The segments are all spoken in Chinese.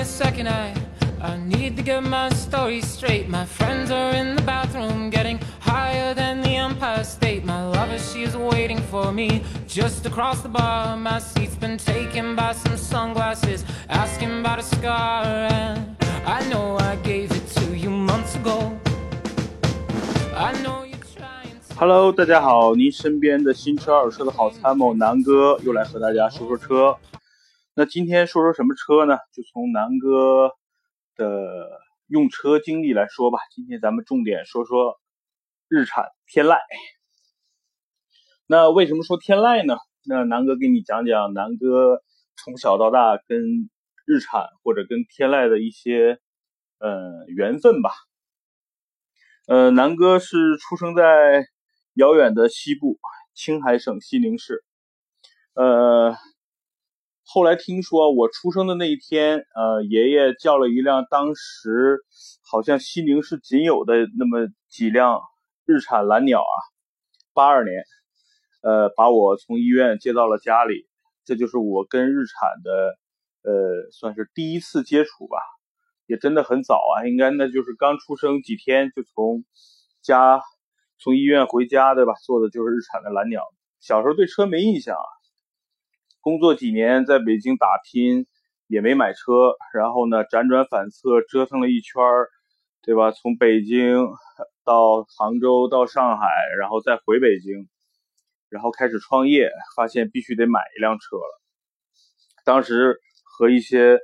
a second, I I need to get my story straight. My friends are in the bathroom, getting higher than the Empire State. My lover, she's waiting for me just across the bar. My seat's been taken by some sunglasses, asking about a scar. And I know I gave it to you months ago. I know you're trying to. Hello，大家好，您身边的新车二手车的好参谋南哥又来和大家说说车。 那今天说说什么车呢？就从南哥的用车经历来说吧。今天咱们重点说说日产天籁。那为什么说天籁呢？那南哥给你讲讲南哥从小到大跟日产或者跟天籁的一些呃缘分吧。呃，南哥是出生在遥远的西部青海省西宁市。呃，后来听说我出生的那一天，呃，爷爷叫了一辆当时好像西宁市仅有的那么几辆日产蓝鸟啊，八二年，呃，把我从医院接到了家里，这就是我跟日产的，呃，算是第一次接触吧，也真的很早啊，应该那就是刚出生几天就从家从医院回家对吧？坐的就是日产的蓝鸟，小时候对车没印象啊。工作几年，在北京打拼，也没买车。然后呢，辗转反侧，折腾了一圈，对吧？从北京到杭州，到上海，然后再回北京，然后开始创业，发现必须得买一辆车了。当时和一些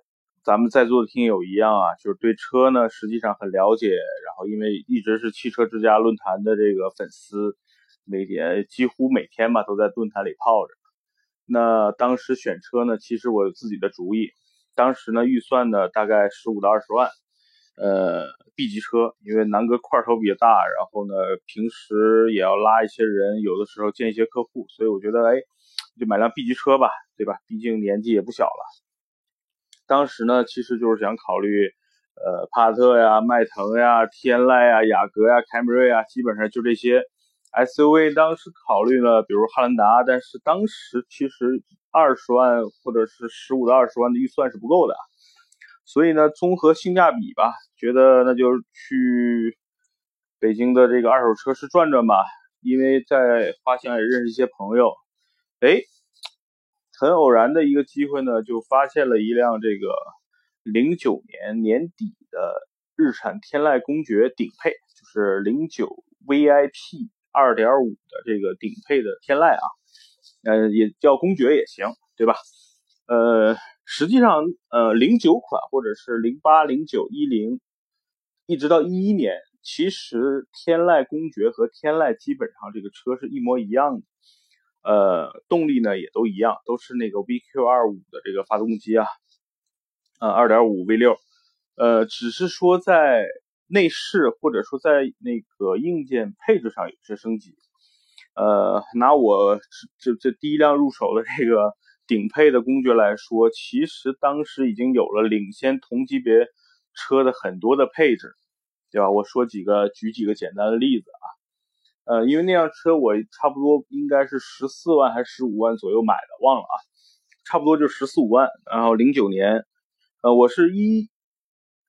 咱们在座的听友一样啊，就是对车呢实际上很了解。然后因为一直是汽车之家论坛的这个粉丝，每天几乎每天吧都在论坛里泡着。那当时选车呢，其实我有自己的主意。当时呢，预算呢大概十五到二十万，呃，B 级车，因为南哥块头比较大，然后呢，平时也要拉一些人，有的时候见一些客户，所以我觉得，哎，就买辆 B 级车吧，对吧？毕竟年纪也不小了。当时呢，其实就是想考虑，呃，帕萨特呀、迈腾呀、天籁呀、雅阁呀、凯美瑞啊，基本上就这些。SUV 当时考虑了，比如汉兰达，但是当时其实二十万或者是十五到二十万的预算是不够的，所以呢，综合性价比吧，觉得那就去北京的这个二手车市转转吧。因为在花乡也认识一些朋友，哎，很偶然的一个机会呢，就发现了一辆这个零九年年底的日产天籁公爵顶配，就是零九 VIP。二点五的这个顶配的天籁啊，呃，也叫公爵也行，对吧？呃，实际上，呃，零九款或者是零八、零九、一零，一直到一一年，其实天籁公爵和天籁基本上这个车是一模一样的，呃，动力呢也都一样，都是那个 VQ 二五的这个发动机啊，呃，二点五 V 六，呃，只是说在。内饰或者说在那个硬件配置上有些升级，呃，拿我这这第一辆入手的这个顶配的公爵来说，其实当时已经有了领先同级别车的很多的配置，对吧？我说几个，举几个简单的例子啊，呃，因为那辆车我差不多应该是十四万还是十五万左右买的，忘了啊，差不多就十四五万，然后零九年，呃，我是一。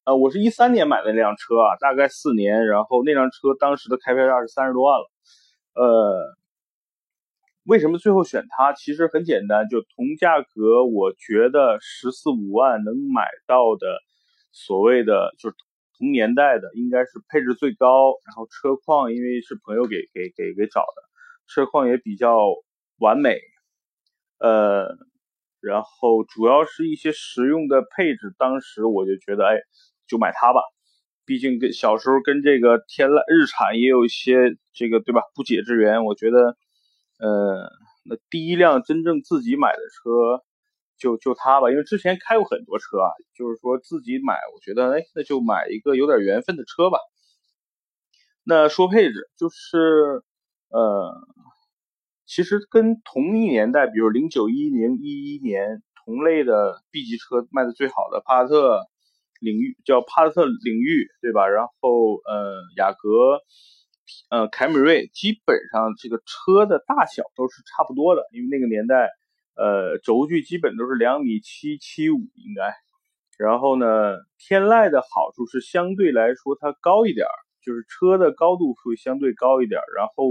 呃，我是一三年买的那辆车啊，大概四年，然后那辆车当时的开票价是三十多万了。呃，为什么最后选它？其实很简单，就同价格，我觉得十四五万能买到的，所谓的就是同年代的，应该是配置最高，然后车况因为是朋友给给给给找的，车况也比较完美。呃，然后主要是一些实用的配置，当时我就觉得，哎。就买它吧，毕竟跟小时候跟这个天籁日产也有一些这个对吧不解之缘。我觉得，呃，那第一辆真正自己买的车就就它吧，因为之前开过很多车啊，就是说自己买，我觉得哎，那就买一个有点缘分的车吧。那说配置，就是呃，其实跟同一年代，比如零九一零一一年同类的 B 级车卖的最好的帕萨特。领域叫帕萨特领域，对吧？然后呃，雅阁，呃，凯美瑞，基本上这个车的大小都是差不多的，因为那个年代，呃，轴距基本都是两米七七五，应该。然后呢，天籁的好处是相对来说它高一点，就是车的高度会相对高一点，然后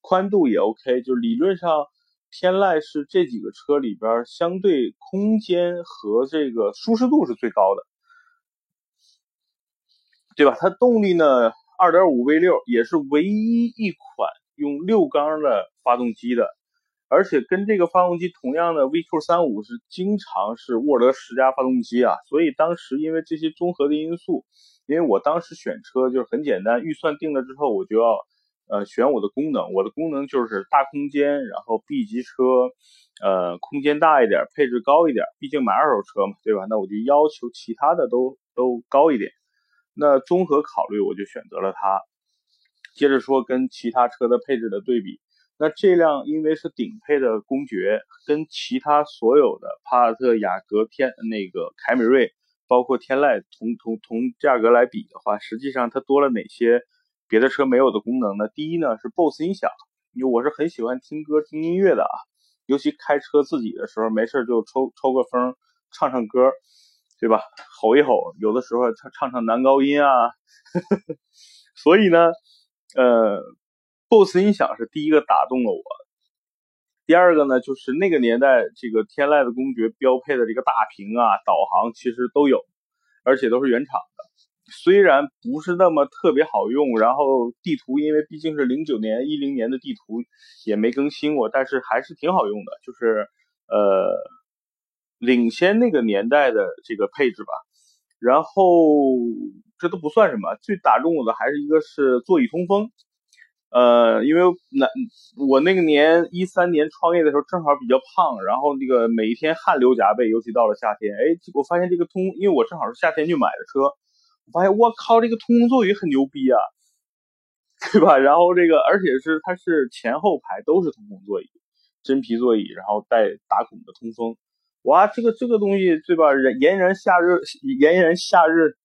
宽度也 OK，就理论上天籁是这几个车里边相对空间和这个舒适度是最高的，对吧？它动力呢，二点五 V 六也是唯一一款用六缸的发动机的。而且跟这个发动机同样的 VQ 三五是经常是沃尔德十佳发动机啊，所以当时因为这些综合的因素，因为我当时选车就是很简单，预算定了之后我就要呃选我的功能，我的功能就是大空间，然后 B 级车，呃空间大一点，配置高一点，毕竟买二手车嘛，对吧？那我就要求其他的都都高一点，那综合考虑我就选择了它。接着说跟其他车的配置的对比。那这辆因为是顶配的公爵，跟其他所有的帕萨特、雅阁、天那个凯美瑞，包括天籁同同同价格来比的话，实际上它多了哪些别的车没有的功能呢？第一呢是 BOSS 音响，因为我是很喜欢听歌听音乐的啊，尤其开车自己的时候，没事就抽抽个风，唱唱歌，对吧？吼一吼，有的时候唱唱唱男高音啊，呵 呵所以呢，呃。BOSS 音响是第一个打动了我，第二个呢，就是那个年代这个天籁的公爵标配的这个大屏啊，导航其实都有，而且都是原厂的。虽然不是那么特别好用，然后地图因为毕竟是零九年、一零年的地图也没更新过，但是还是挺好用的，就是呃领先那个年代的这个配置吧。然后这都不算什么，最打动我的还是一个是座椅通风。呃，因为那我那个年一三年创业的时候正好比较胖，然后那个每一天汗流浃背，尤其到了夏天，哎，我发现这个通，因为我正好是夏天去买的车，我发现我靠，这个通风座椅很牛逼啊，对吧？然后这个而且是它是前后排都是通风座椅，真皮座椅，然后带打孔的通风，哇，这个这个东西对吧？炎炎夏日，炎炎夏日，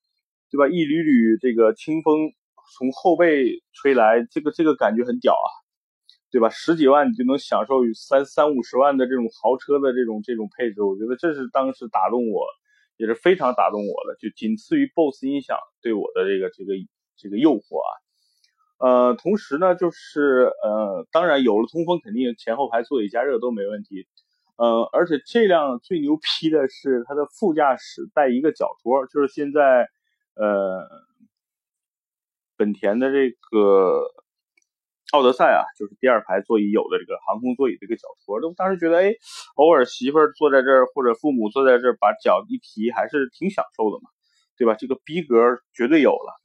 对吧？一缕缕这个清风。从后背吹来，这个这个感觉很屌啊，对吧？十几万你就能享受三三五十万的这种豪车的这种这种配置，我觉得这是当时打动我，也是非常打动我的，就仅次于 BOSS 音响对我的这个这个这个诱惑啊。呃，同时呢，就是呃，当然有了通风，肯定前后排座椅加热都没问题。呃，而且这辆最牛批的是它的副驾驶带一个脚托，就是现在呃。本田的这个奥德赛啊，就是第二排座椅有的这个航空座椅这个脚托，都当时觉得，哎，偶尔媳妇坐在这儿或者父母坐在这儿，把脚一提，还是挺享受的嘛，对吧？这个逼格绝对有了。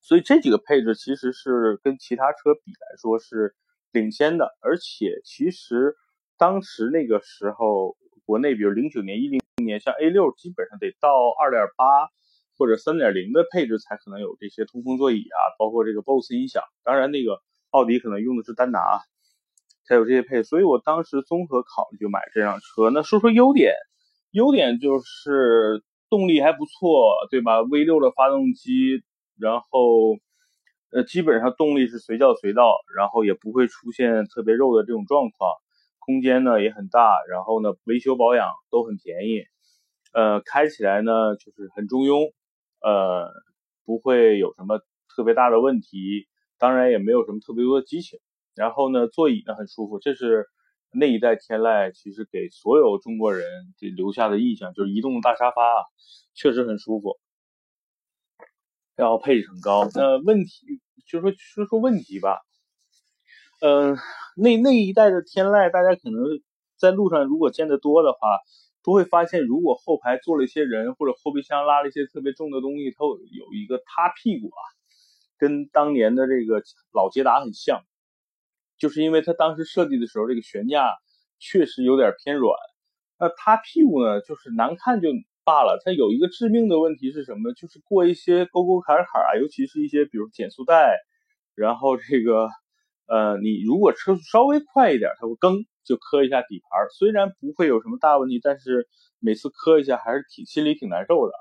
所以这几个配置其实是跟其他车比来说是领先的，而且其实当时那个时候，国内比如零九年、一零年，像 A 六基本上得到二点八。或者三点零的配置才可能有这些通风座椅啊，包括这个 BOSS 音响。当然，那个奥迪可能用的是丹拿，才有这些配。所以我当时综合考虑就买这辆车。那说说优点，优点就是动力还不错，对吧？V 六的发动机，然后呃基本上动力是随叫随到，然后也不会出现特别肉的这种状况。空间呢也很大，然后呢维修保养都很便宜，呃开起来呢就是很中庸。呃，不会有什么特别大的问题，当然也没有什么特别多的激情。然后呢，座椅呢很舒服，这是那一代天籁其实给所有中国人留下的印象，就是移动的大沙发啊，确实很舒服。然后配置很高，那问题就说说说问题吧。嗯，那那一代的天籁，大家可能在路上如果见得多的话。都会发现，如果后排坐了一些人，或者后备箱拉了一些特别重的东西，它有一个塌屁股啊，跟当年的这个老捷达很像，就是因为它当时设计的时候，这个悬架确实有点偏软。那塌屁股呢，就是难看就罢了，它有一个致命的问题是什么？就是过一些沟沟坎坎啊，尤其是一些比如减速带，然后这个呃，你如果车速稍微快一点，它会更。就磕一下底盘，虽然不会有什么大问题，但是每次磕一下还是挺心里挺难受的啊。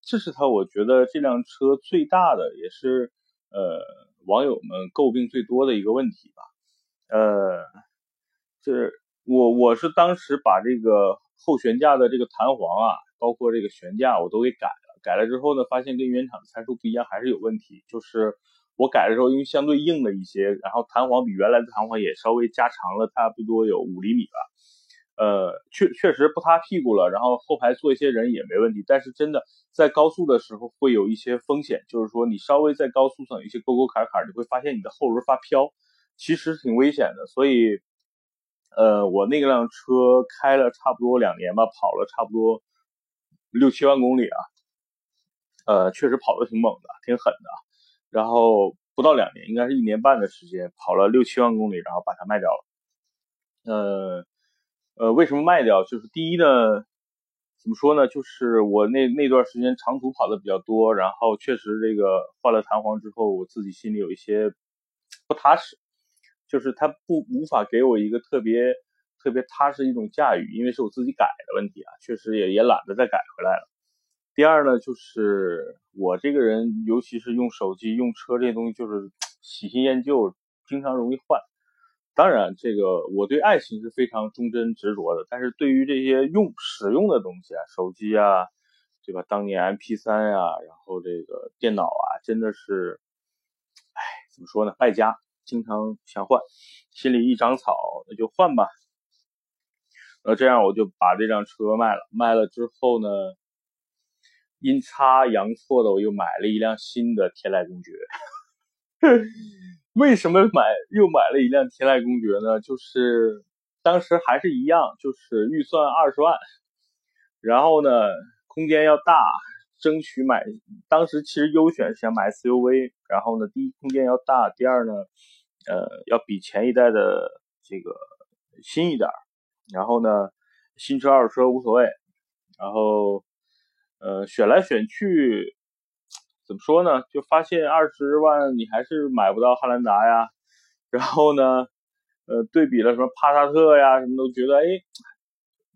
这是他我觉得这辆车最大的，也是呃网友们诟病最多的一个问题吧。呃，这我我是当时把这个后悬架的这个弹簧啊，包括这个悬架我都给改了。改了之后呢，发现跟原厂的参数不一样，还是有问题。就是我改的时候，因为相对硬了一些，然后弹簧比原来的弹簧也稍微加长了，差不多有五厘米吧。呃，确确实不塌屁股了，然后后排坐一些人也没问题。但是真的在高速的时候会有一些风险，就是说你稍微在高速上有一些沟沟坎坎，你会发现你的后轮发飘，其实挺危险的。所以，呃，我那辆车开了差不多两年吧，跑了差不多六七万公里啊，呃，确实跑的挺猛的，挺狠的。然后不到两年，应该是一年半的时间，跑了六七万公里，然后把它卖掉了。呃。呃，为什么卖掉？就是第一呢，怎么说呢？就是我那那段时间长途跑的比较多，然后确实这个换了弹簧之后，我自己心里有一些不踏实，就是它不无法给我一个特别特别踏实一种驾驭，因为是我自己改的问题啊，确实也也懒得再改回来了。第二呢，就是我这个人，尤其是用手机、用车这些东西，就是 喜新厌旧，经常容易换。当然，这个我对爱情是非常忠贞执着的，但是对于这些用使用的东西啊，手机啊，对吧？当年 MP3 啊，然后这个电脑啊，真的是，哎，怎么说呢？败家，经常想换，心里一长草，那就换吧。那这样我就把这辆车卖了，卖了之后呢，阴差阳错的我又买了一辆新的天籁公爵。为什么买又买了一辆天籁公爵呢？就是当时还是一样，就是预算二十万，然后呢空间要大，争取买。当时其实优选想买 SUV，然后呢第一空间要大，第二呢呃要比前一代的这个新一点，然后呢新车二手车无所谓，然后呃选来选去。怎么说呢？就发现二十万你还是买不到汉兰达呀，然后呢，呃，对比了什么帕萨特呀，什么都觉得哎，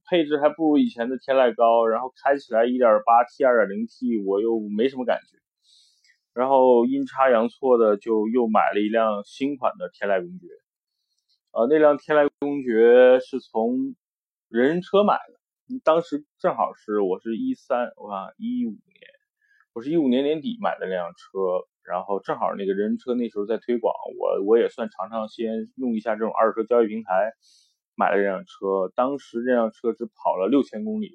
配置还不如以前的天籁高，然后开起来一点八 T、二点零 T 我又没什么感觉，然后阴差阳错的就又买了一辆新款的天籁公爵，呃，那辆天籁公爵是从人人车买的，当时正好是我是一三，我看一五年。我是一五年年底买的那辆车，然后正好那个人车那时候在推广，我我也算尝尝鲜，用一下这种二手车交易平台，买了这辆车。当时这辆车只跑了六千公里，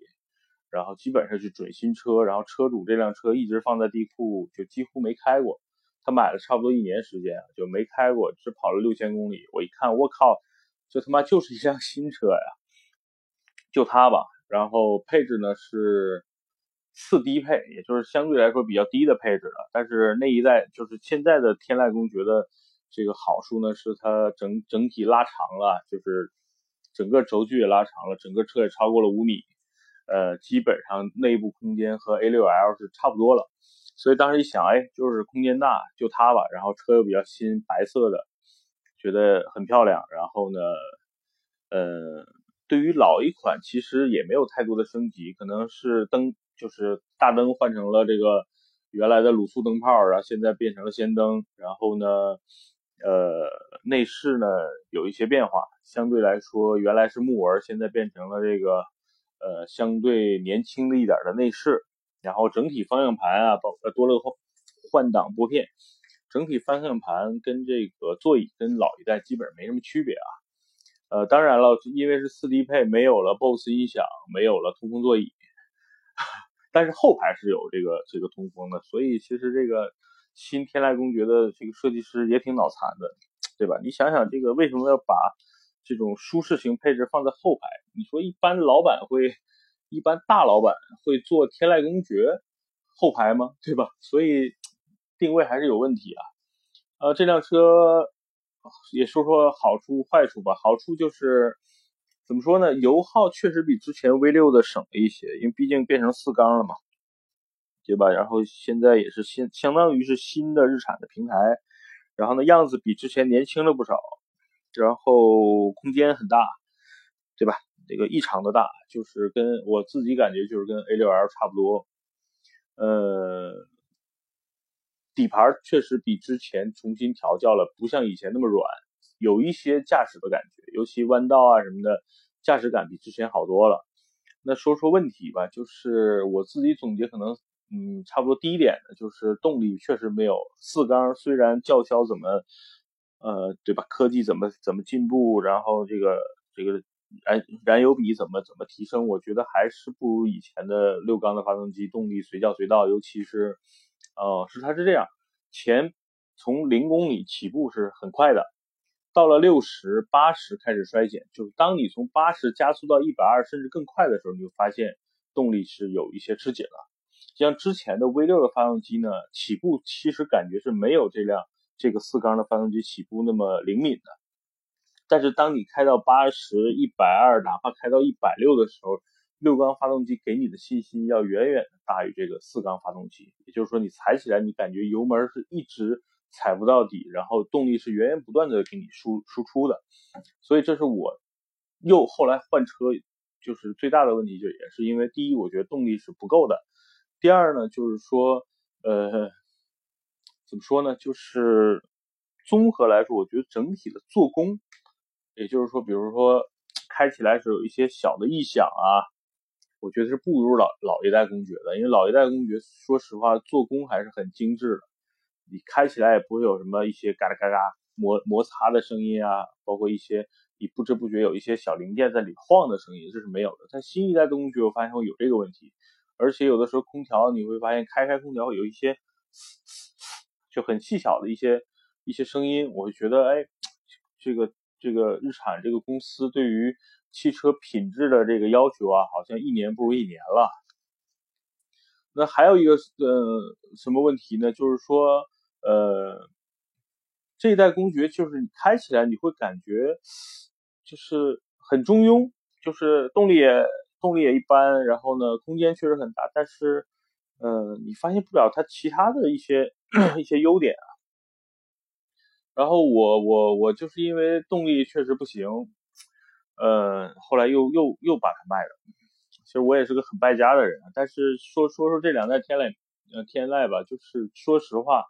然后基本上是准新车，然后车主这辆车一直放在地库，就几乎没开过。他买了差不多一年时间就没开过，只跑了六千公里。我一看，我靠，这他妈就是一辆新车呀！就它吧，然后配置呢是。次低配，也就是相对来说比较低的配置了。但是那一代就是现在的天籁公爵的这个好处呢，是它整整体拉长了，就是整个轴距也拉长了，整个车也超过了五米，呃，基本上内部空间和 A6L 是差不多了。所以当时一想，哎，就是空间大，就它吧。然后车又比较新，白色的，觉得很漂亮。然后呢，呃，对于老一款其实也没有太多的升级，可能是灯。就是大灯换成了这个原来的卤素灯泡，然后现在变成了氙灯。然后呢，呃，内饰呢有一些变化，相对来说原来是木纹，现在变成了这个呃相对年轻的一点的内饰。然后整体方向盘啊，包呃多了个换挡拨片，整体方向盘跟这个座椅跟老一代基本没什么区别啊。呃，当然了，因为是四低配，没有了 BOSS 音响，没有了通风座椅。但是后排是有这个这个通风的，所以其实这个新天籁公爵的这个设计师也挺脑残的，对吧？你想想这个为什么要把这种舒适型配置放在后排？你说一般老板会，一般大老板会坐天籁公爵后排吗？对吧？所以定位还是有问题啊。呃，这辆车也说说好处坏处吧。好处就是。怎么说呢？油耗确实比之前 V 六的省了一些，因为毕竟变成四缸了嘛，对吧？然后现在也是新，相当于是新的日产的平台，然后呢样子比之前年轻了不少，然后空间很大，对吧？这个异常的大，就是跟我自己感觉就是跟 A 六 L 差不多，呃，底盘确实比之前重新调教了，不像以前那么软。有一些驾驶的感觉，尤其弯道啊什么的，驾驶感比之前好多了。那说说问题吧，就是我自己总结，可能嗯，差不多第一点呢，就是动力确实没有四缸，虽然叫嚣怎么呃，对吧？科技怎么怎么进步，然后这个这个燃燃油比怎么怎么提升，我觉得还是不如以前的六缸的发动机动力随叫随到，尤其是哦，是它是这样，前从零公里起步是很快的。到了六十八十开始衰减，就是当你从八十加速到一百二甚至更快的时候，你就发现动力是有一些吃紧了。像之前的 V 六的发动机呢，起步其实感觉是没有这辆这个四缸的发动机起步那么灵敏的。但是当你开到八十一百二，哪怕开到一百六的时候，六缸发动机给你的信心要远远大于这个四缸发动机。也就是说，你踩起来你感觉油门是一直。踩不到底，然后动力是源源不断的给你输输出的，所以这是我又后来换车就是最大的问题，就也是因为第一，我觉得动力是不够的；第二呢，就是说，呃，怎么说呢？就是综合来说，我觉得整体的做工，也就是说，比如说开起来是有一些小的异响啊，我觉得是不如老老一代公爵的，因为老一代公爵说实话做工还是很精致的。你开起来也不会有什么一些嘎啦嘎啦摩摩擦的声音啊，包括一些你不知不觉有一些小零件在里晃的声音，这是没有的。但新一代的公爵我发现会有这个问题，而且有的时候空调你会发现开开空调有一些就很细小的一些一些声音，我会觉得哎，这个这个日产这个公司对于汽车品质的这个要求啊，好像一年不如一年了。那还有一个呃什么问题呢？就是说。呃，这一代公爵就是你开起来你会感觉就是很中庸，就是动力也动力也一般，然后呢空间确实很大，但是呃你发现不了它其他的一些 一些优点啊。然后我我我就是因为动力确实不行，呃后来又又又把它卖了。其实我也是个很败家的人，但是说说说这两代天籁呃天籁吧，就是说实话。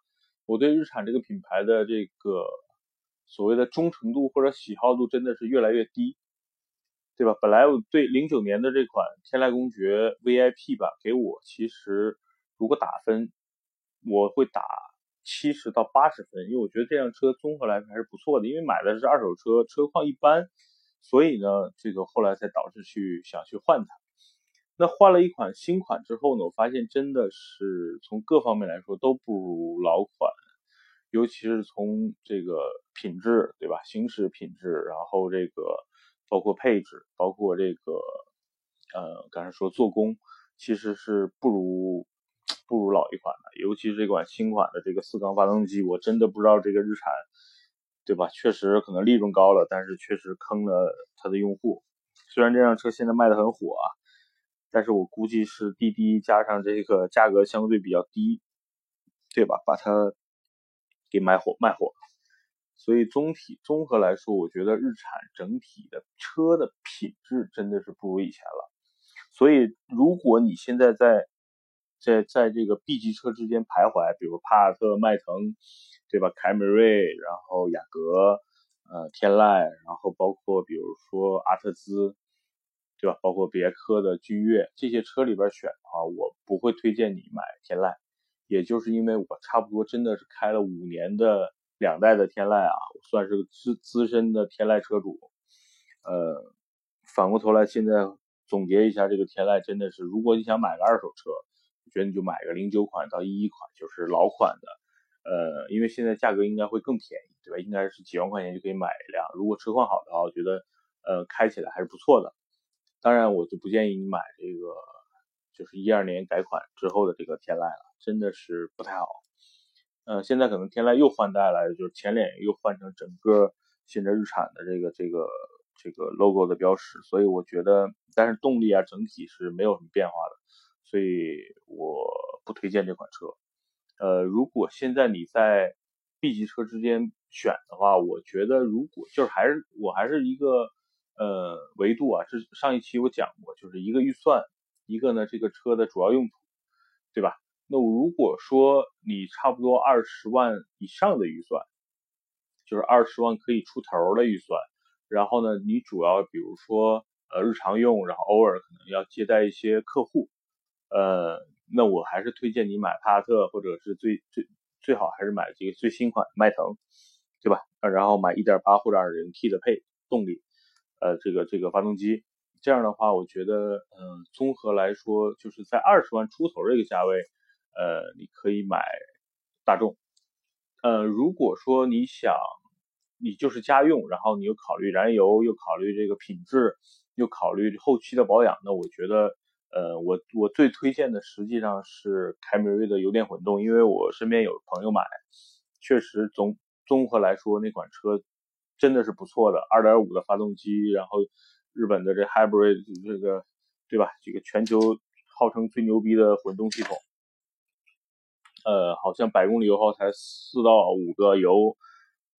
我对日产这个品牌的这个所谓的忠诚度或者喜好度真的是越来越低，对吧？本来我对零九年的这款天籁公爵 VIP 吧，给我其实如果打分，我会打七十到八十分，因为我觉得这辆车综合来说还是不错的。因为买的是二手车，车况一般，所以呢，这个后来才导致去想去换它。那换了一款新款之后呢，我发现真的是从各方面来说都不如老款，尤其是从这个品质，对吧？行驶品质，然后这个包括配置，包括这个呃，刚才说做工，其实是不如不如老一款的。尤其是这款新款的这个四缸发动机，我真的不知道这个日产，对吧？确实可能利润高了，但是确实坑了它的用户。虽然这辆车现在卖的很火啊。但是我估计是滴滴加上这个价格相对比较低，对吧？把它给卖火卖火，所以总体综合来说，我觉得日产整体的车的品质真的是不如以前了。所以如果你现在在在在这个 B 级车之间徘徊，比如帕萨特、迈腾，对吧？凯美瑞，然后雅阁，呃，天籁，然后包括比如说阿特兹。对吧？包括别克的君越这些车里边选的话，我不会推荐你买天籁，也就是因为我差不多真的是开了五年的两代的天籁啊，算是资资深的天籁车主。呃，反过头来现在总结一下，这个天籁真的是，如果你想买个二手车，我觉得你就买个零九款到一一款，就是老款的。呃，因为现在价格应该会更便宜，对吧？应该是几万块钱就可以买一辆。如果车况好的话，我觉得呃开起来还是不错的。当然，我就不建议你买这个，就是一二年改款之后的这个天籁了，真的是不太好。呃，现在可能天籁又换代了，就是前脸又换成整个现在日产的这个这个这个 logo 的标识，所以我觉得，但是动力啊整体是没有什么变化的，所以我不推荐这款车。呃，如果现在你在 B 级车之间选的话，我觉得如果就是还是我还是一个。呃，维度啊，这上一期我讲过，就是一个预算，一个呢这个车的主要用途，对吧？那如果说你差不多二十万以上的预算，就是二十万可以出头的预算，然后呢，你主要比如说呃日常用，然后偶尔可能要接待一些客户，呃，那我还是推荐你买帕萨特，或者是最最最好还是买这个最新款迈腾，对吧？然后买1.8或者 2.0T 的配动力，呃，这个这个发动机，这样的话，我觉得，嗯，综合来说，就是在二十万出头这个价位，呃，你可以买大众。呃，如果说你想，你就是家用，然后你又考虑燃油，又考虑这个品质，又考虑后期的保养，那我觉得，呃，我我最推荐的实际上是凯美瑞的油电混动，因为我身边有朋友买，确实综综合来说那款车真的是不错的，2.5的发动机，然后日本的这 Hybrid 这个，对吧？这个全球号称最牛逼的混动系统。呃，好像百公里油耗才四到五个油，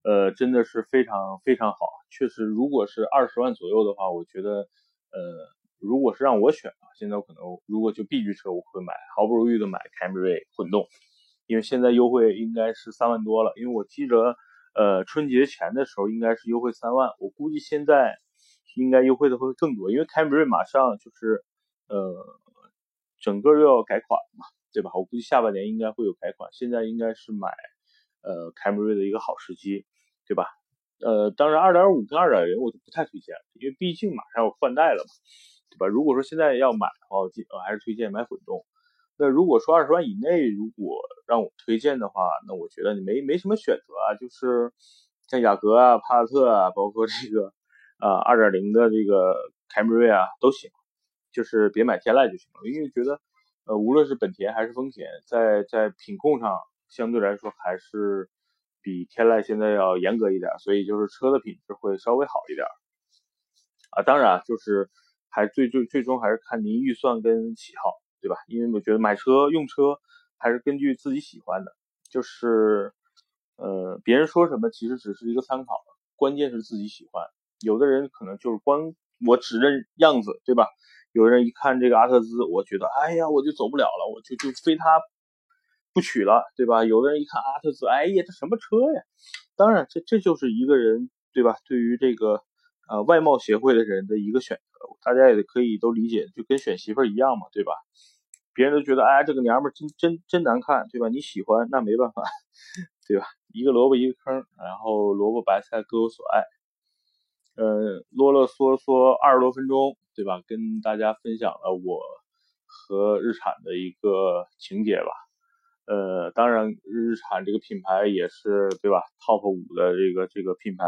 呃，真的是非常非常好。确实，如果是二十万左右的话，我觉得，呃，如果是让我选啊，现在我可能如果就 B 级车，我会买，毫不犹豫的买凯美瑞混动，因为现在优惠应该是三万多了。因为我记着，呃，春节前的时候应该是优惠三万，我估计现在应该优惠的会更多，因为凯美瑞马上就是，呃，整个又要改款嘛。对吧？我估计下半年应该会有改款，现在应该是买，呃，凯美瑞的一个好时机，对吧？呃，当然，二点五跟二点零我就不太推荐，因为毕竟马上要换代了嘛，对吧？如果说现在要买的话，我记我还是推荐买混动。那如果说二十万以内，如果让我推荐的话，那我觉得你没没什么选择啊，就是像雅阁啊、帕萨特啊，包括这个啊二点零的这个凯美瑞啊都行，就是别买天籁就行了，因为觉得。呃，无论是本田还是丰田，在在品控上相对来说还是比天籁现在要严格一点，所以就是车的品质会稍微好一点。啊，当然就是还最最最终还是看您预算跟喜好，对吧？因为我觉得买车用车还是根据自己喜欢的，就是呃别人说什么其实只是一个参考，关键是自己喜欢。有的人可能就是光我只认样子，对吧？有人一看这个阿特兹，我觉得，哎呀，我就走不了了，我就就非他不娶了，对吧？有的人一看阿特兹，哎呀，这什么车呀？当然，这这就是一个人，对吧？对于这个呃外貌协会的人的一个选择，大家也可以都理解，就跟选媳妇儿一样嘛，对吧？别人都觉得，哎，这个娘们儿真真真难看，对吧？你喜欢那没办法，对吧？一个萝卜一个坑，然后萝卜白菜各有所爱。呃，啰啰嗦嗦二十多分钟，对吧？跟大家分享了我和日产的一个情节吧。呃，当然，日产这个品牌也是，对吧？Top 五的这个这个品牌，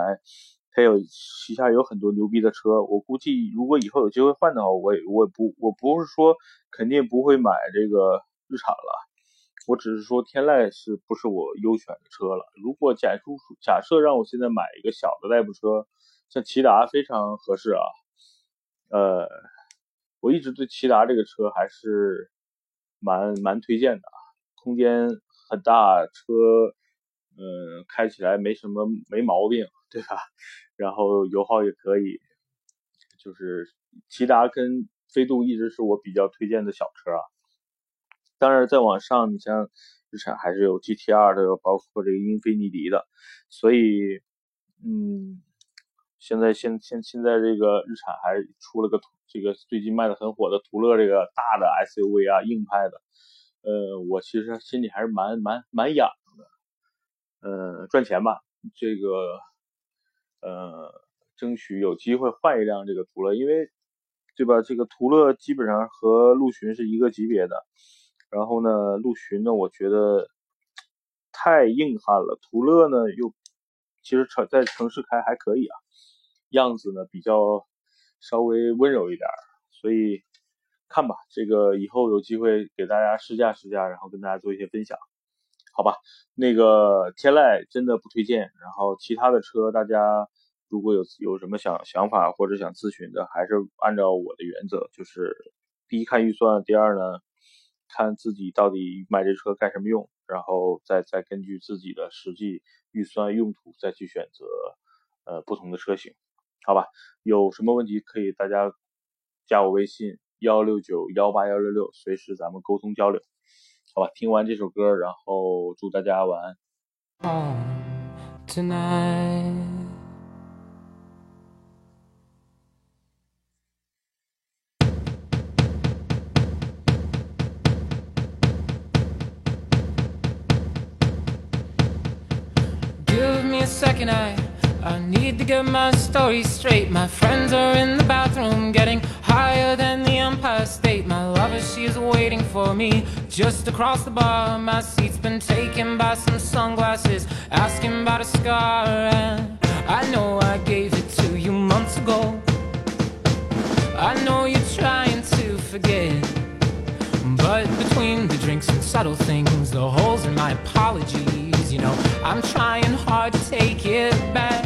还有旗下有很多牛逼的车。我估计，如果以后有机会换的话，我也我也不我不是说肯定不会买这个日产了。我只是说天籁是不是我优选的车了？如果假如假设让我现在买一个小的代步车。像骐达非常合适啊，呃，我一直对骐达这个车还是蛮蛮推荐的，空间很大，车嗯开起来没什么没毛病，对吧？然后油耗也可以，就是骐达跟飞度一直是我比较推荐的小车啊。当然再往上，你像日产还是有 GT-R 的，包括这个英菲尼迪的，所以嗯。现在现现现在这个日产还出了个这个最近卖的很火的途乐这个大的 SUV 啊硬派的，呃，我其实心里还是蛮蛮蛮痒的，呃，赚钱吧，这个呃，争取有机会换一辆这个途乐，因为对吧？这个途乐基本上和陆巡是一个级别的，然后呢，陆巡呢，我觉得太硬汉了，途乐呢又其实城在城市开还可以啊。样子呢比较稍微温柔一点，所以看吧，这个以后有机会给大家试驾试驾，然后跟大家做一些分享，好吧？那个天籁真的不推荐，然后其他的车大家如果有有什么想想法或者想咨询的，还是按照我的原则，就是第一看预算，第二呢看自己到底买这车干什么用，然后再再根据自己的实际预算用途再去选择呃不同的车型。好吧，有什么问题可以大家加我微信幺六九幺八幺六六，随时咱们沟通交流。好吧，听完这首歌，然后祝大家晚安。Tonight. Give second, I, I need to get my story straight. My friends are in the bathroom getting higher than the Empire State. My lover, she is waiting for me just across the bar. My seat's been taken by some sunglasses, asking about a scar. And I know I gave it to you months ago. I know you're trying to forget. But between the drinks and subtle things, the holes in my apologies, you know, I'm trying hard to take it back.